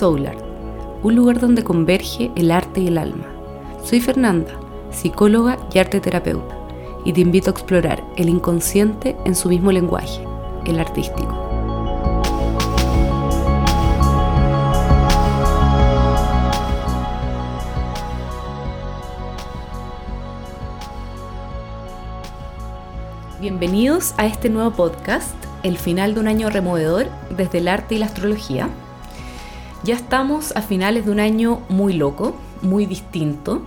Soul Art, un lugar donde converge el arte y el alma. Soy Fernanda, psicóloga y arte terapeuta, y te invito a explorar el inconsciente en su mismo lenguaje, el artístico. Bienvenidos a este nuevo podcast, el final de un año removedor desde el arte y la astrología. Ya estamos a finales de un año muy loco, muy distinto,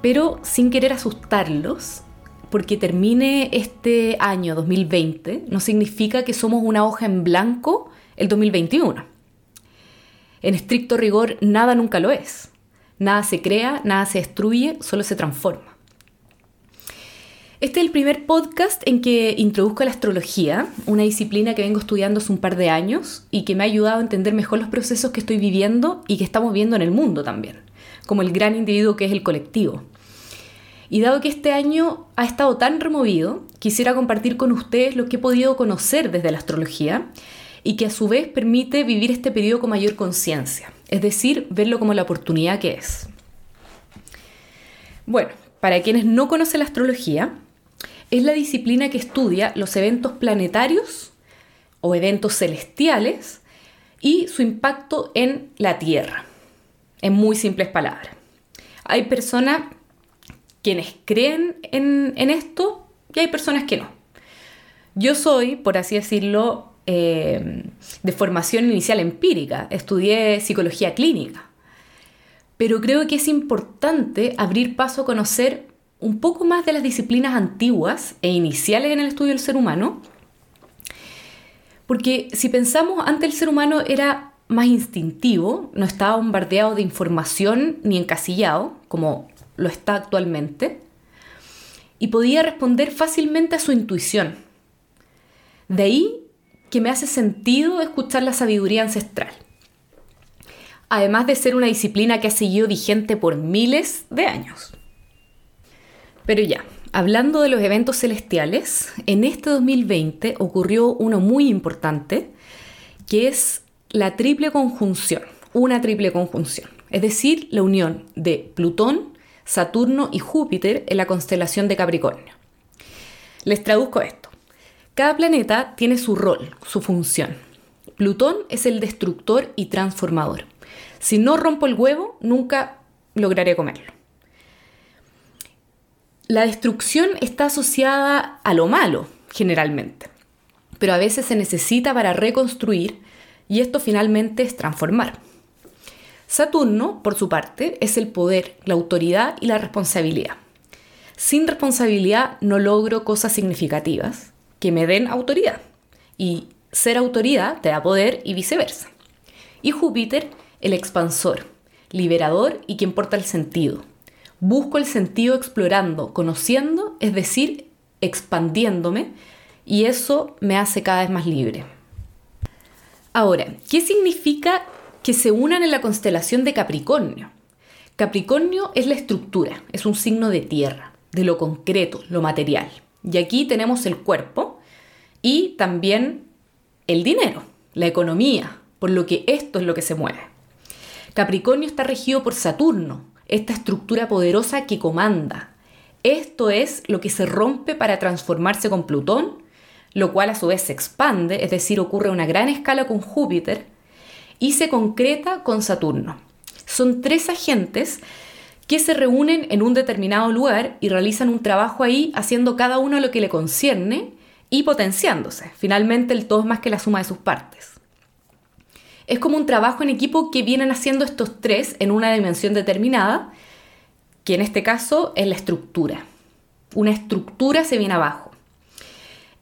pero sin querer asustarlos, porque termine este año 2020 no significa que somos una hoja en blanco el 2021. En estricto rigor, nada nunca lo es. Nada se crea, nada se destruye, solo se transforma. Este es el primer podcast en que introduzco la astrología, una disciplina que vengo estudiando hace un par de años y que me ha ayudado a entender mejor los procesos que estoy viviendo y que estamos viendo en el mundo también, como el gran individuo que es el colectivo. Y dado que este año ha estado tan removido, quisiera compartir con ustedes lo que he podido conocer desde la astrología y que a su vez permite vivir este periodo con mayor conciencia, es decir, verlo como la oportunidad que es. Bueno, para quienes no conocen la astrología, es la disciplina que estudia los eventos planetarios o eventos celestiales y su impacto en la Tierra, en muy simples palabras. Hay personas quienes creen en, esto y hay personas que no. Yo soy, por así decirlo, eh, de formación inicial empírica, estudié psicología clínica, pero creo que es importante abrir paso a conocer un poco más de las disciplinas antiguas e iniciales en el estudio del ser humano, porque si pensamos, antes el ser humano era más instintivo, no estaba bombardeado de información ni encasillado, como lo está actualmente, y podía responder fácilmente a su intuición. De ahí que me hace sentido escuchar la sabiduría ancestral. Además de ser una disciplina que ha seguido vigente por miles de años. Pero ya, hablando de los eventos celestiales, en este 2020 ocurrió uno muy importante, que es la triple conjunción, una triple conjunción, es decir, la unión de Plutón, Saturno y Júpiter en la constelación de Capricornio. Les traduzco esto. Cada planeta tiene su rol, su función. Plutón es el destructor y transformador. Si no rompo el huevo, nunca lograré comerlo. La destrucción está asociada a lo malo, generalmente, pero a veces se necesita para reconstruir y esto finalmente es transformar. Saturno, por su parte, es el poder, la autoridad y la responsabilidad. Sin responsabilidad no logro cosas significativas que me den autoridad. Y ser autoridad te da poder y viceversa. Y Júpiter, el expansor, liberador y quien porta el sentido, Busco el sentido explorando, conociendo, es decir, expandiéndome, y eso me hace cada vez más libre. Ahora, ¿qué significa que se unan en la constelación de Capricornio? Capricornio es la estructura, es un signo de tierra, de lo concreto, lo material. Y aquí tenemos el cuerpo y también el dinero, la economía, por lo que esto es lo que se mueve. Capricornio está regido por Saturno, esta estructura poderosa que comanda. Esto es lo que se rompe para transformarse con Plutón, lo cual a su vez se expande, es decir, ocurre a una gran escala con Júpiter, y se concreta con Saturno. Son tres agentes que se reúnen en un determinado lugar y realizan un trabajo ahí haciendo cada uno lo que le concierne y potenciándose. Finalmente el todo es más que la suma de sus partes. Es como un trabajo en equipo que vienen haciendo estos tres en una dimensión determinada, que en este caso es la estructura. Una estructura se viene abajo.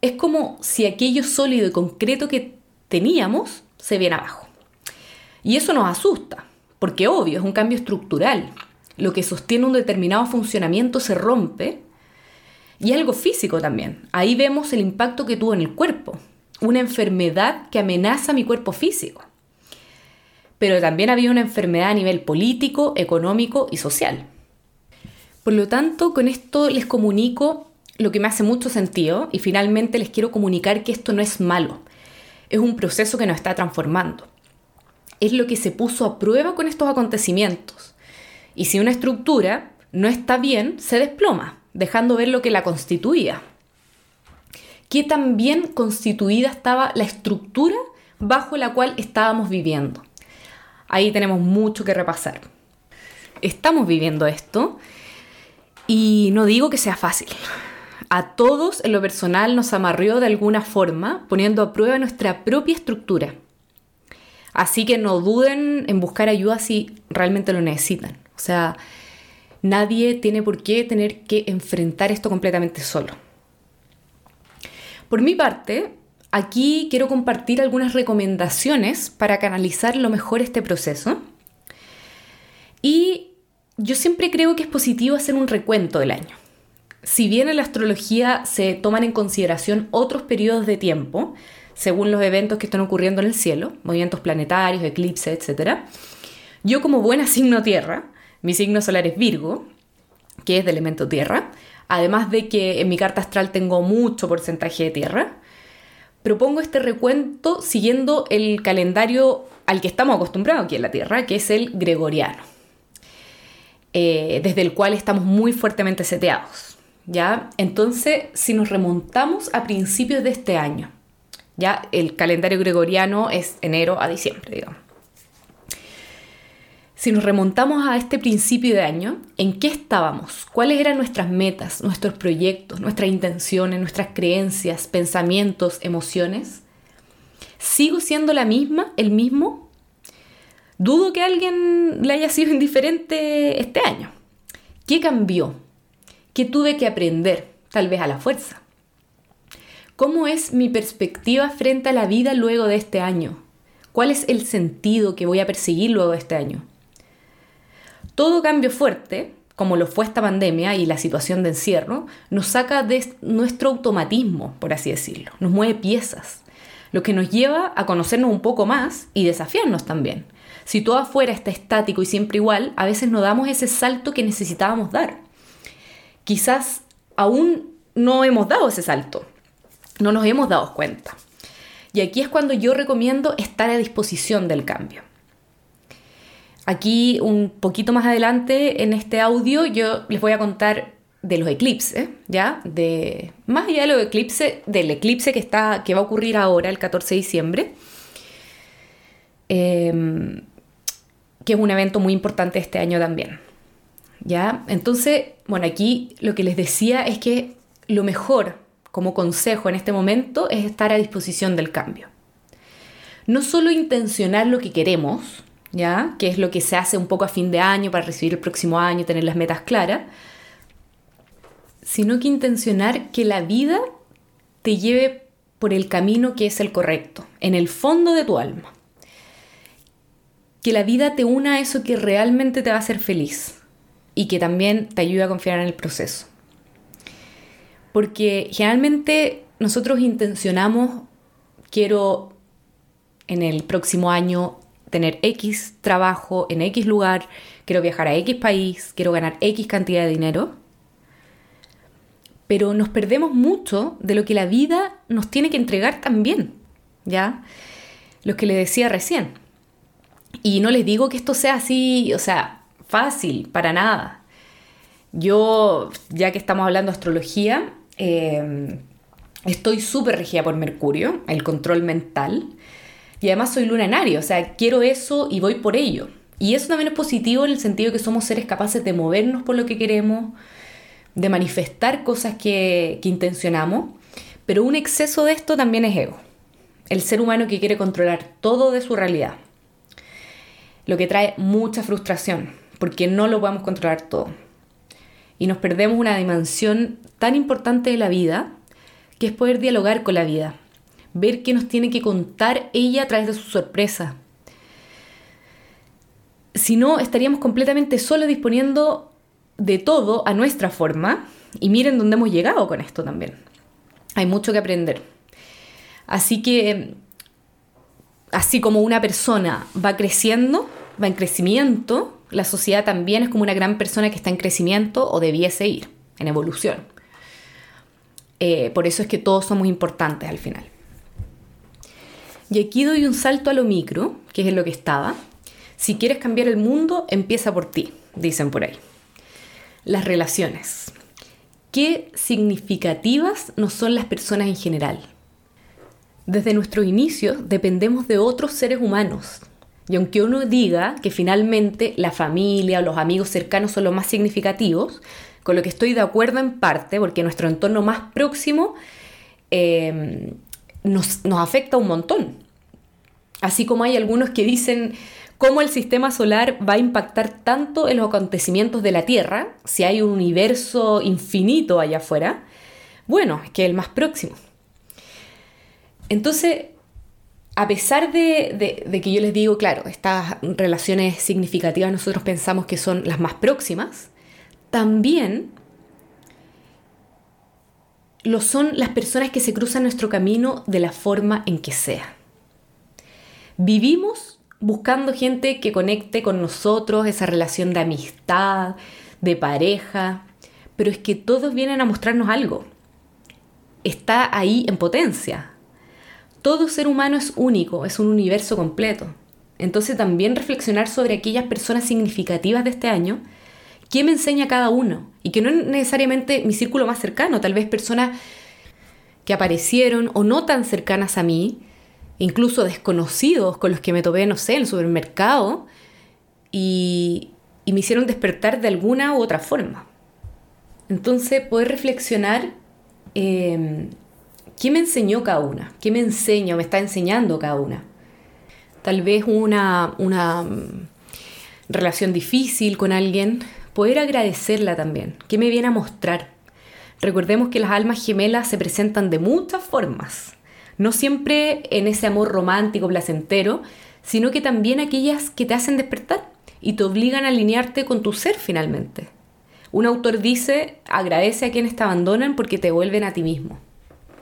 Es como si aquello sólido y concreto que teníamos se viene abajo. Y eso nos asusta, porque obvio, es un cambio estructural. Lo que sostiene un determinado funcionamiento se rompe y algo físico también. Ahí vemos el impacto que tuvo en el cuerpo, una enfermedad que amenaza mi cuerpo físico pero también había una enfermedad a nivel político, económico y social. Por lo tanto, con esto les comunico lo que me hace mucho sentido y finalmente les quiero comunicar que esto no es malo, es un proceso que nos está transformando. es lo que se puso a prueba con estos acontecimientos. Y si una estructura no está bien, se desploma, dejando ver lo que la constituía. Qué tan bien constituida estaba la estructura bajo la cual estábamos viviendo. Ahí tenemos mucho que repasar. Estamos viviendo esto y no digo que sea fácil. A todos en lo personal nos amarrió de alguna forma, poniendo a prueba nuestra propia estructura. Así que no duden en buscar ayuda si realmente lo necesitan. O sea, nadie tiene por qué tener que enfrentar esto completamente solo. Por mi parte, aquí quiero compartir algunas recomendaciones para canalizar lo mejor este proceso. Y yo siempre creo que es positivo hacer un recuento del año. Si bien en la astrología se toman en consideración otros periodos de tiempo, según los eventos que están ocurriendo en el cielo, movimientos planetarios, eclipses, etc. Yo como buena signo tierra, mi signo solar es Virgo, que es de elemento tierra, además de que en mi carta astral tengo mucho porcentaje de tierra, propongo este recuento siguiendo el calendario al que estamos acostumbrados aquí en la Tierra, que es el gregoriano, eh, desde el cual estamos muy fuertemente seteados. ¿ya? Entonces, si nos remontamos a principios de este año, ya el calendario gregoriano es enero a diciembre, digamos. Si nos remontamos a este principio de año, ¿en qué estábamos? ¿Cuáles eran nuestras metas, nuestros proyectos, nuestras intenciones, nuestras creencias, pensamientos, emociones? ¿Sigo siendo la misma, el mismo? Dudo que a alguien le haya sido indiferente este año. ¿Qué cambió? ¿Qué tuve que aprender? Tal vez a la fuerza. ¿Cómo es mi perspectiva frente a la vida luego de este año? ¿Cuál es el sentido que voy a perseguir luego de este año? Todo cambio fuerte, como lo fue esta pandemia y la situación de encierro, nos saca de nuestro automatismo, por así decirlo, nos mueve piezas, lo que nos lleva a conocernos un poco más y desafiarnos también. Si todo afuera está estático y siempre igual, a veces no damos ese salto que necesitábamos dar. Quizás aún no hemos dado ese salto, no nos hemos dado cuenta. Y aquí es cuando yo recomiendo estar a disposición del cambio. Aquí un poquito más adelante en este audio yo les voy a contar de los eclipses, ¿ya? De, más allá de los eclipses, del eclipse que, está, que va a ocurrir ahora, el 14 de diciembre, em, que es un evento muy importante este año también. ¿Ya? Entonces, bueno, aquí lo que les decía es que lo mejor como consejo en este momento es estar a disposición del cambio. No solo intencionar lo que queremos, ¿ya? Que es lo que se hace un poco a fin de año para recibir el próximo año, tener las metas claras, sino que intencionar que la vida te lleve por el camino que es el correcto, en el fondo de tu alma. Que la vida te una a eso que realmente te va a hacer feliz y que también te ayude a confiar en el proceso. Porque generalmente nosotros intencionamos, quiero en el próximo año tener X trabajo en X lugar, quiero viajar a X país, quiero ganar X cantidad de dinero. Pero nos perdemos mucho de lo que la vida nos tiene que entregar también, ¿ya? Lo que le decía recién. Y no les digo que esto sea así, o sea, fácil, para nada. Yo, ya que estamos hablando de astrología, Em, estoy súper regida por Mercurio, el control mental. Y además soy lunario, o sea, quiero eso y voy por ello. Y eso también es positivo en el sentido de que somos seres capaces de movernos por lo que queremos, de manifestar cosas que, que intencionamos. Pero un exceso de esto también es ego. El ser humano que quiere controlar todo de su realidad. Lo que trae mucha frustración, porque no lo podemos controlar todo y nos perdemos una dimensión tan importante de la vida, que es poder dialogar con la vida, ver qué nos tiene que contar ella a través de su sorpresa. Si no, estaríamos completamente solo disponiendo de todo a nuestra forma y miren dónde hemos llegado con esto también. Hay mucho que aprender. Así que, así como una persona va creciendo, va en crecimiento, la sociedad también es como una gran persona que está en crecimiento o debiese ir, en evolución. Eh, por eso es que todos somos importantes al final. Y aquí doy un salto a lo micro, que es en lo que estaba. Si quieres cambiar el mundo, empieza por ti, dicen por ahí. Las relaciones. ¿Qué significativas no son las personas en general? Desde nuestros inicios dependemos de otros seres humanos. Y aunque uno diga que finalmente la familia o los amigos cercanos son los más significativos, con lo que estoy de acuerdo en parte, porque nuestro entorno más próximo eh, nos, afecta un montón. Así como hay algunos que dicen cómo el sistema solar va a impactar tanto en los acontecimientos de la Tierra, si hay un universo infinito allá afuera, bueno, es que el más próximo. Entonces, a pesar de, de, que yo les digo, claro, estas relaciones significativas nosotros pensamos que son las más próximas, también lo son las personas que se cruzan nuestro camino de la forma en que sea. Vivimos buscando gente que conecte con nosotros, esa relación de amistad, de pareja, pero es que todos vienen a mostrarnos algo. Está ahí en potencia. Todo ser humano es único, es un universo completo. Entonces también reflexionar sobre aquellas personas significativas de este año, qué me enseña cada uno, y que no es necesariamente mi círculo más cercano, tal vez personas que aparecieron o no tan cercanas a mí, incluso desconocidos con los que me topé, no sé, en el supermercado, y, me hicieron despertar de alguna u otra forma. Entonces, poder reflexionar em, qué me enseñó cada una, qué me enseña o me está enseñando cada una. Tal vez una, una mm, relación difícil con alguien, poder agradecerla también, qué me viene a mostrar. Recordemos que las almas gemelas se presentan de muchas formas no siempre en ese amor romántico, placentero, sino que también aquellas que te hacen despertar y te obligan a alinearte con tu ser finalmente. Un autor dice, agradece a quienes te abandonan porque te vuelven a ti mismo.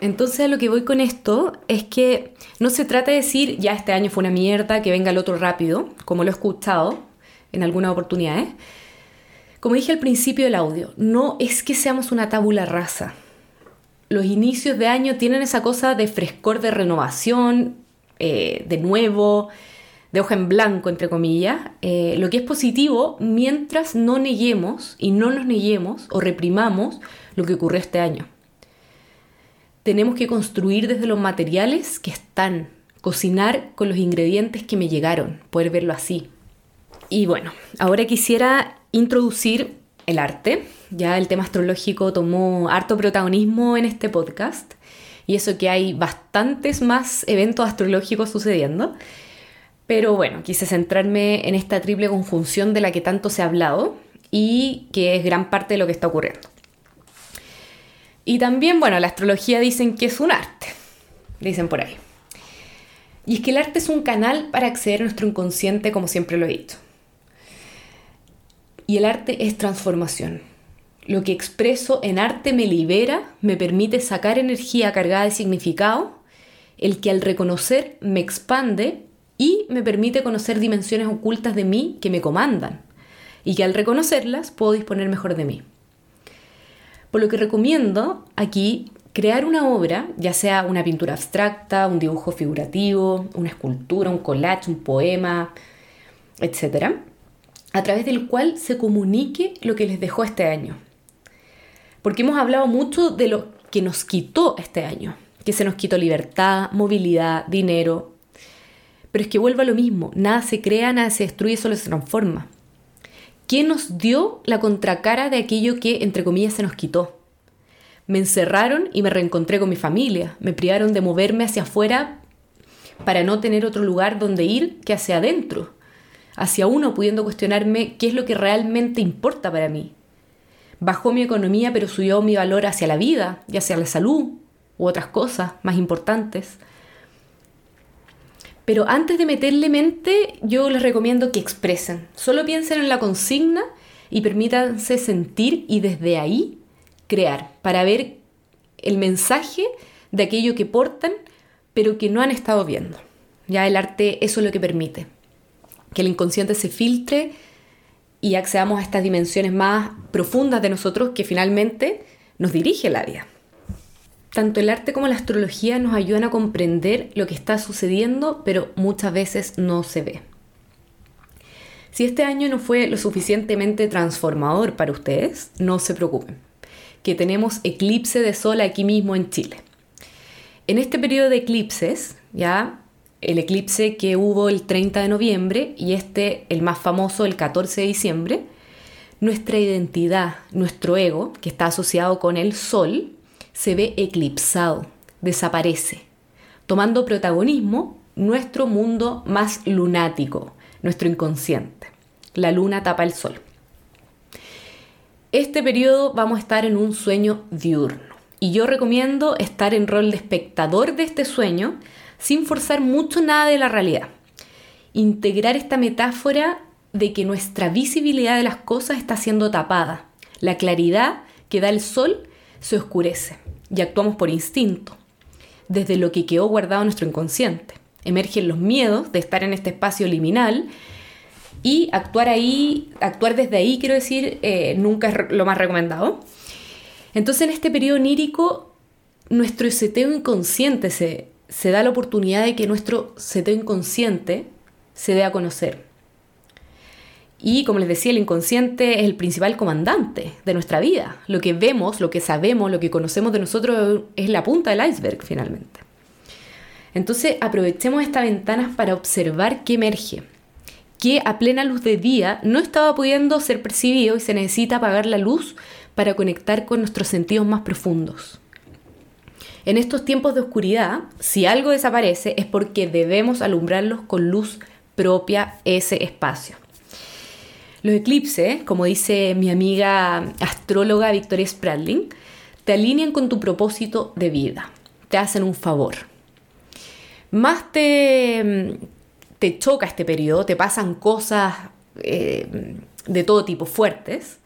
Entonces a lo que voy con esto es que no se trata de decir, ya este año fue una mierda, que venga el otro rápido, como lo he escuchado en algunas oportunidades. Como dije al principio del audio, no es que seamos una tabula rasa, los inicios de año tienen esa cosa de frescor, de renovación, eh, de nuevo, de hoja en blanco, entre comillas, eh, lo que es positivo mientras no neguemos y no nos neguemos o reprimamos lo que ocurrió este año. Tenemos que construir desde los materiales que están, cocinar con los ingredientes que me llegaron, poder verlo así. Y bueno, ahora quisiera introducir el arte. Ya el tema astrológico tomó harto protagonismo en este podcast y eso que hay bastantes más eventos astrológicos sucediendo. Pero bueno, quise centrarme en esta triple conjunción de la que tanto se ha hablado y que es gran parte de lo que está ocurriendo. Y también, bueno, la astrología dicen que es un arte, dicen por ahí. Y es que el arte es un canal para acceder a nuestro inconsciente, como siempre lo he dicho. Y el arte es transformación. Lo que expreso en arte me libera, me permite sacar energía cargada de significado, el que al reconocer me expande y me permite conocer dimensiones ocultas de mí que me comandan, y que al reconocerlas puedo disponer mejor de mí. Por lo que recomiendo aquí crear una obra, ya sea una pintura abstracta, un dibujo figurativo, una escultura, un collage, un poema, etc., a través del cual se comunique lo que les dejó este año. Porque hemos hablado mucho de lo que nos quitó este año, que se nos quitó libertad, movilidad, dinero. Pero es que vuelve a lo mismo, nada se crea, nada se destruye, solo se transforma. ¿Qué nos dio la contracara de aquello que, entre comillas, se nos quitó? Me encerraron y me reencontré con mi familia, me privaron de moverme hacia afuera para no tener otro lugar donde ir que hacia adentro hacia uno pudiendo cuestionarme qué es lo que realmente importa para mí. Bajó mi economía pero subió mi valor hacia la vida y hacia la salud u otras cosas más importantes. Pero antes de meterle mente, yo les recomiendo que expresen. Solo piensen en la consigna y permítanse sentir y desde ahí crear para ver el mensaje de aquello que portan pero que no han estado viendo. Ya el arte eso es lo que permite que el inconsciente se filtre y accedamos a estas dimensiones más profundas de nosotros que finalmente nos dirige la vida. tanto el arte como la astrología nos ayudan a comprender lo que está sucediendo, pero muchas veces no se ve. Si este año no fue lo suficientemente transformador para ustedes, no se preocupen, que tenemos eclipse de sol aquí mismo en Chile. En este periodo de eclipses, ya el eclipse que hubo el 30 de noviembre y este, el más famoso, el 14 de diciembre, nuestra identidad, nuestro ego, que está asociado con el sol, se ve eclipsado, desaparece, tomando protagonismo nuestro mundo más lunático, nuestro inconsciente. La luna tapa el sol. Este periodo vamos a estar en un sueño diurno y yo recomiendo estar en rol de espectador de este sueño sin forzar mucho nada de la realidad. Integrar esta metáfora de que nuestra visibilidad de las cosas está siendo tapada. La claridad que da el sol se oscurece y actuamos por instinto, desde lo que quedó guardado en nuestro inconsciente. Emergen los miedos de estar en este espacio liminal y actuar ahí, actuar desde ahí, quiero decir, eh, nunca es lo más recomendado. Entonces en este periodo onírico, nuestro seteo inconsciente se, se da la oportunidad de que nuestro seteo inconsciente se dé a conocer. Y como les decía, el inconsciente es el principal comandante de nuestra vida. Lo que vemos, lo que sabemos, lo que conocemos de nosotros es la punta del iceberg finalmente. Entonces aprovechemos estas ventanas para observar qué emerge, que a plena luz de día no estaba pudiendo ser percibido y se necesita apagar la luz para conectar con nuestros sentidos más profundos. En estos tiempos de oscuridad, si algo desaparece es porque debemos alumbrarlos con luz propia ese espacio. Los eclipses, como dice mi amiga astróloga Victoria Spradling, te alinean con tu propósito de vida, te hacen un favor. Más te, te choca este periodo, te pasan cosas eh, de todo tipo fuertes,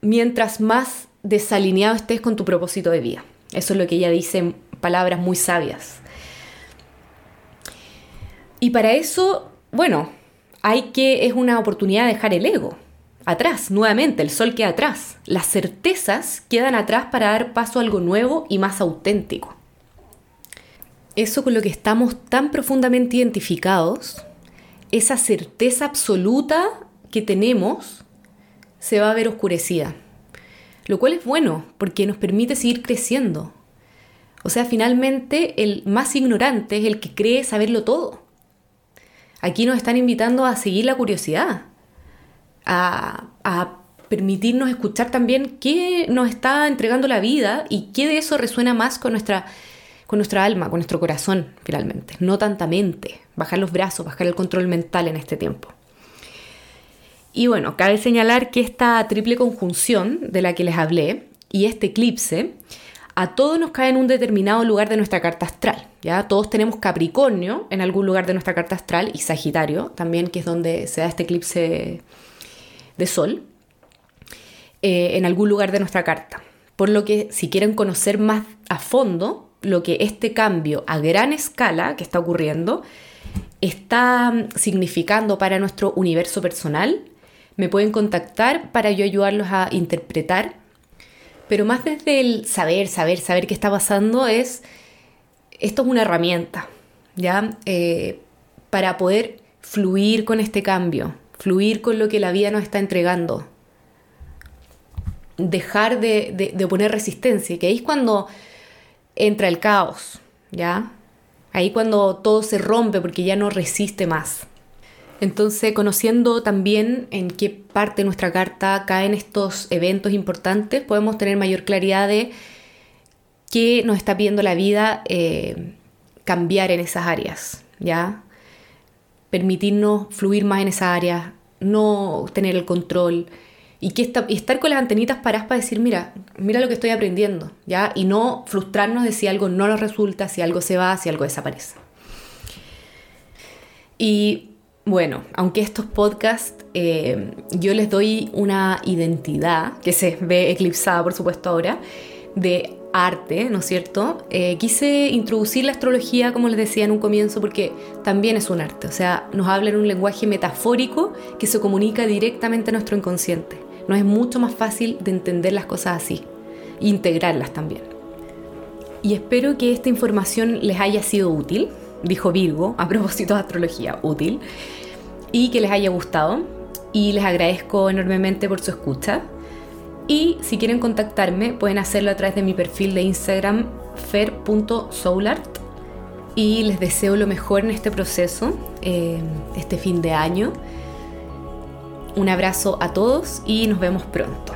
mientras más desalineado estés con tu propósito de vida. Eso es lo que ella dice en palabras muy sabias. Y para eso, bueno, hay que, es una oportunidad de dejar el ego atrás, nuevamente, el sol queda atrás. Las certezas quedan atrás para dar paso a algo nuevo y más auténtico. Eso con lo que estamos tan profundamente identificados, esa certeza absoluta que tenemos, se va a ver oscurecida. Lo cual es bueno, porque nos permite seguir creciendo. O sea, finalmente el más ignorante es el que cree saberlo todo. Aquí nos están invitando a seguir la curiosidad, a, permitirnos escuchar también qué nos está entregando la vida y qué de eso resuena más con nuestra, con nuestra alma, con nuestro corazón, finalmente. No tanta mente, bajar los brazos, bajar el control mental en este tiempo. Y bueno, cabe señalar que esta triple conjunción de la que les hablé y este eclipse a todos nos cae en un determinado lugar de nuestra carta astral. ¿ya? Todos tenemos Capricornio en algún lugar de nuestra carta astral y Sagitario también, que es donde se da este eclipse de Sol, eh, en algún lugar de nuestra carta. Por lo que si quieren conocer más a fondo lo que este cambio a gran escala que está ocurriendo está significando para nuestro universo personal, me pueden contactar para yo ayudarlos a interpretar pero más desde el saber, saber, saber qué está pasando es, esto es una herramienta, ¿ya? Eh, para poder fluir con este cambio, fluir con lo que la vida nos está entregando. Dejar de, de, poner resistencia, que ahí es cuando entra el caos, ¿ya? Ahí cuando todo se rompe porque ya no resiste más. Entonces, conociendo también en qué parte de nuestra carta caen estos eventos importantes, podemos tener mayor claridad de qué nos está pidiendo la vida eh, cambiar en esas áreas, ¿ya? Permitirnos fluir más en esas áreas, no tener el control y, que y estar con las antenitas paradas para decir, mira, mira lo que estoy aprendiendo, ¿ya? Y no frustrarnos de si algo no nos resulta, si algo se va, si algo desaparece. Y bueno, aunque estos podcasts eh, yo les doy una identidad, que se ve eclipsada por supuesto ahora, de arte, ¿no es cierto? Eh, quise introducir la astrología, como les decía en un comienzo, porque también es un arte, o sea, nos habla en un lenguaje metafórico que se comunica directamente a nuestro inconsciente. Nos es mucho más fácil de entender las cosas así, integrarlas también. y espero que esta información les haya sido útil, dijo Virgo a propósito de astrología, útil, y que les haya gustado. Y les agradezco enormemente por su escucha. Y si quieren contactarme, pueden hacerlo a través de mi perfil de Instagram, fer.soulart. Y les deseo lo mejor en este proceso, eh, este fin de año. Un abrazo a todos y nos vemos pronto.